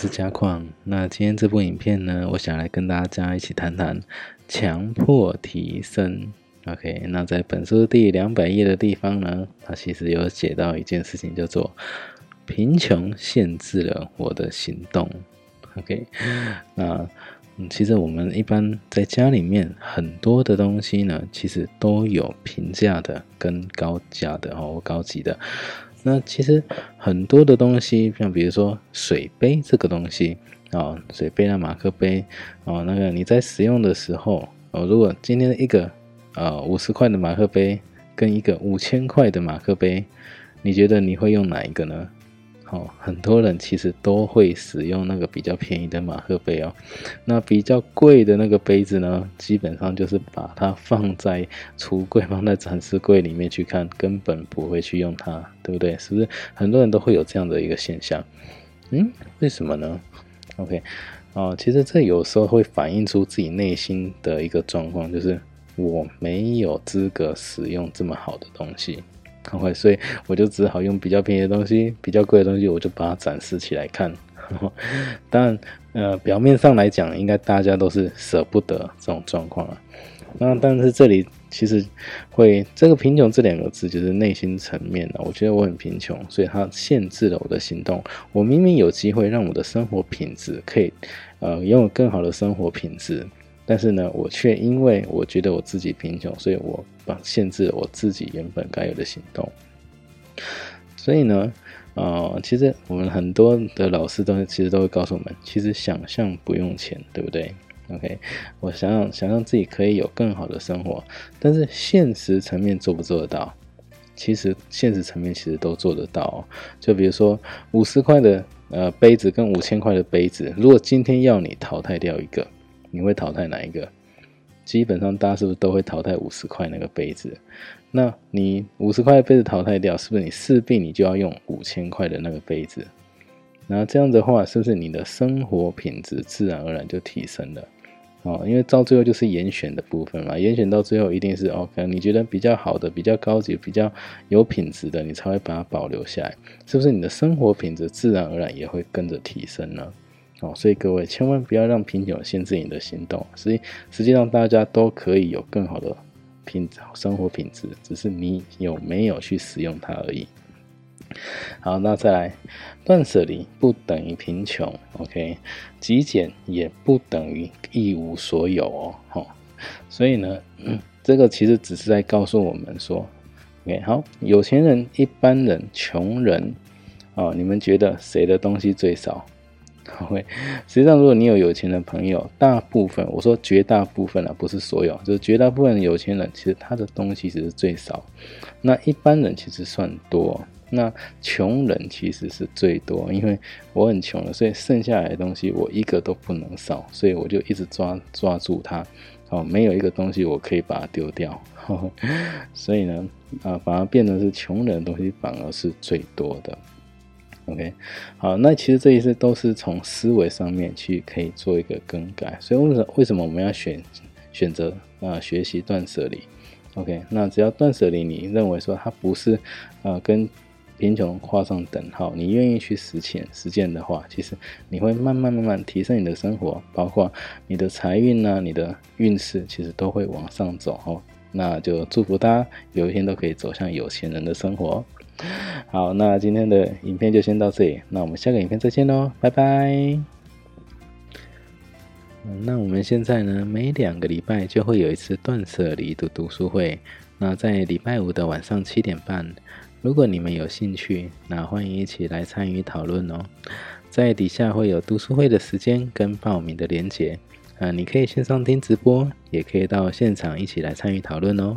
是嘉矿。那今天这部影片呢，我想来跟大家一起谈谈强迫提升。OK，那在本书第两百页的地方呢，它其实有写到一件事情，叫做贫穷限制了我的行动。OK，那其实我们一般在家里面很多的东西呢，其实都有平价的跟高价的哦，高级的。那其实很多的东西，像比如说水杯这个东西啊，水杯啊、马克杯啊，那个你在使用的时候哦，如果今天一个呃五十块的马克杯跟一个五千块的马克杯，你觉得你会用哪一个呢？哦，很多人其实都会使用那个比较便宜的马克杯哦。那比较贵的那个杯子呢，基本上就是把它放在橱柜、放在展示柜里面去看，根本不会去用它，对不对？是不是很多人都会有这样的一个现象？嗯，为什么呢？OK，哦，其实这有时候会反映出自己内心的一个状况，就是我没有资格使用这么好的东西。快，所以我就只好用比较便宜的东西，比较贵的东西，我就把它展示起来看。当然，呃，表面上来讲，应该大家都是舍不得这种状况啊。那但是这里其实会这个贫穷这两个字，就是内心层面的。我觉得我很贫穷，所以它限制了我的行动。我明明有机会让我的生活品质可以，呃，拥有更好的生活品质。但是呢，我却因为我觉得我自己贫穷，所以我把限制我自己原本该有的行动。所以呢，呃，其实我们很多的老师都其实都会告诉我们，其实想象不用钱，对不对？OK，我想想想让自己可以有更好的生活，但是现实层面做不做得到？其实现实层面其实都做得到。就比如说五十块的呃杯子跟五千块的杯子，如果今天要你淘汰掉一个。你会淘汰哪一个？基本上大家是不是都会淘汰五十块那个杯子？那你五十块杯子淘汰掉，是不是你势必你就要用五千块的那个杯子？那这样的话，是不是你的生活品质自然而然就提升了？哦，因为到最后就是严选的部分嘛，严选到最后一定是 OK，你觉得比较好的、比较高级、比较有品质的，你才会把它保留下来，是不是你的生活品质自然而然也会跟着提升呢？哦，所以各位千万不要让贫穷限制你的行动。实际实际上大家都可以有更好的品生活品质，只是你有没有去使用它而已。好，那再来，断舍离不等于贫穷，OK？极简也不等于一无所有哦。好，所以呢，这个其实只是在告诉我们说，OK？好，有钱人、一般人、穷人，哦，你们觉得谁的东西最少？会，实际上，如果你有有钱的朋友，大部分我说绝大部分啊，不是所有，就是绝大部分有钱人，其实他的东西其实最少。那一般人其实算多，那穷人其实是最多，因为我很穷了，所以剩下来的东西我一个都不能少，所以我就一直抓抓住它。哦，没有一个东西我可以把它丢掉，呵 呵所以呢，啊，反而变成是穷人的东西反而是最多的。OK，好，那其实这一次都是从思维上面去可以做一个更改，所以为什么为什么我们要选选择啊学习断舍离？OK，那只要断舍离，你认为说它不是啊跟贫穷画上等号，你愿意去实践实践的话，其实你会慢慢慢慢提升你的生活，包括你的财运呐，你的运势其实都会往上走哦。那就祝福大家有一天都可以走向有钱人的生活。好，那今天的影片就先到这里，那我们下个影片再见喽，拜拜。那我们现在呢，每两个礼拜就会有一次断舍离的读书会，那在礼拜五的晚上七点半，如果你们有兴趣，那欢迎一起来参与讨论哦。在底下会有读书会的时间跟报名的连结，啊，你可以线上听直播，也可以到现场一起来参与讨论哦。